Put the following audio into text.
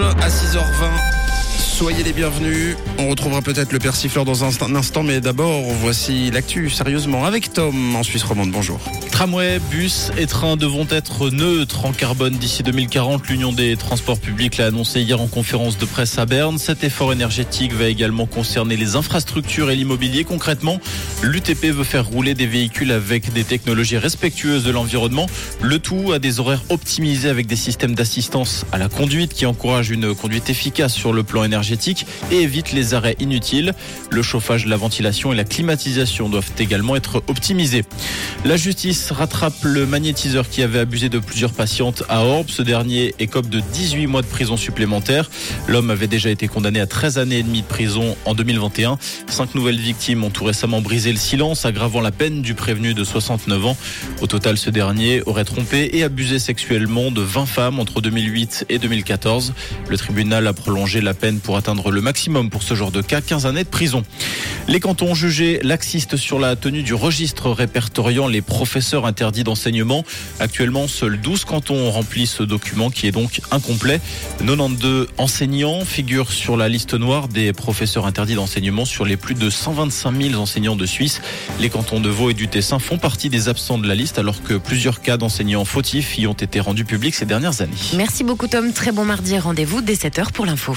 À 6h20. Soyez les bienvenus. On retrouvera peut-être le persifleur dans un instant, mais d'abord, voici l'actu sérieusement avec Tom en Suisse romande. Bonjour. Tramway, bus et trains devront être neutres en carbone d'ici 2040. L'Union des transports publics l'a annoncé hier en conférence de presse à Berne. Cet effort énergétique va également concerner les infrastructures et l'immobilier. Concrètement, l'UTP veut faire rouler des véhicules avec des technologies respectueuses de l'environnement. Le tout à des horaires optimisés avec des systèmes d'assistance à la conduite qui encouragent une conduite efficace sur le plan énergétique et évite les arrêts inutiles. Le chauffage, la ventilation et la climatisation doivent également être optimisés. La justice rattrape le magnétiseur qui avait abusé de plusieurs patientes à Orbe. Ce dernier écope de 18 mois de prison supplémentaire. L'homme avait déjà été condamné à 13 années et demie de prison en 2021. Cinq nouvelles victimes ont tout récemment brisé le silence, aggravant la peine du prévenu de 69 ans. Au total, ce dernier aurait trompé et abusé sexuellement de 20 femmes entre 2008 et 2014. Le tribunal a prolongé la peine pour atteindre le maximum pour ce genre de cas, 15 années de prison. Les cantons jugés laxistes sur la tenue du registre répertoriant les interdits d'enseignement. Actuellement, seuls 12 cantons ont rempli ce document qui est donc incomplet. 92 enseignants figurent sur la liste noire des professeurs interdits d'enseignement sur les plus de 125 000 enseignants de Suisse. Les cantons de Vaud et du Tessin font partie des absents de la liste alors que plusieurs cas d'enseignants fautifs y ont été rendus publics ces dernières années. Merci beaucoup Tom, très bon mardi, rendez-vous dès 7h pour l'info.